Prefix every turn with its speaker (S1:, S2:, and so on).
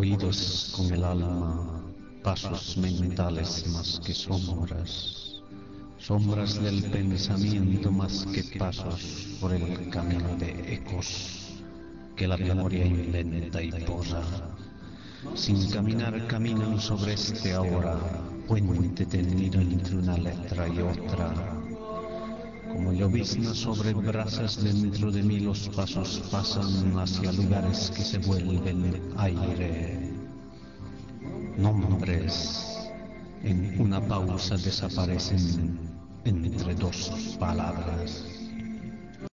S1: oídos con el alma, pasos mentales más que sombras, sombras del pensamiento más que pasos por el camino de ecos que la memoria inventa y posa. Sin caminar caminan sobre este ahora, puente tendido entre una letra y otra. Llovizna sobre brasas dentro de mí los pasos pasan hacia lugares que se vuelven aire. Nombres en una pausa desaparecen entre dos palabras.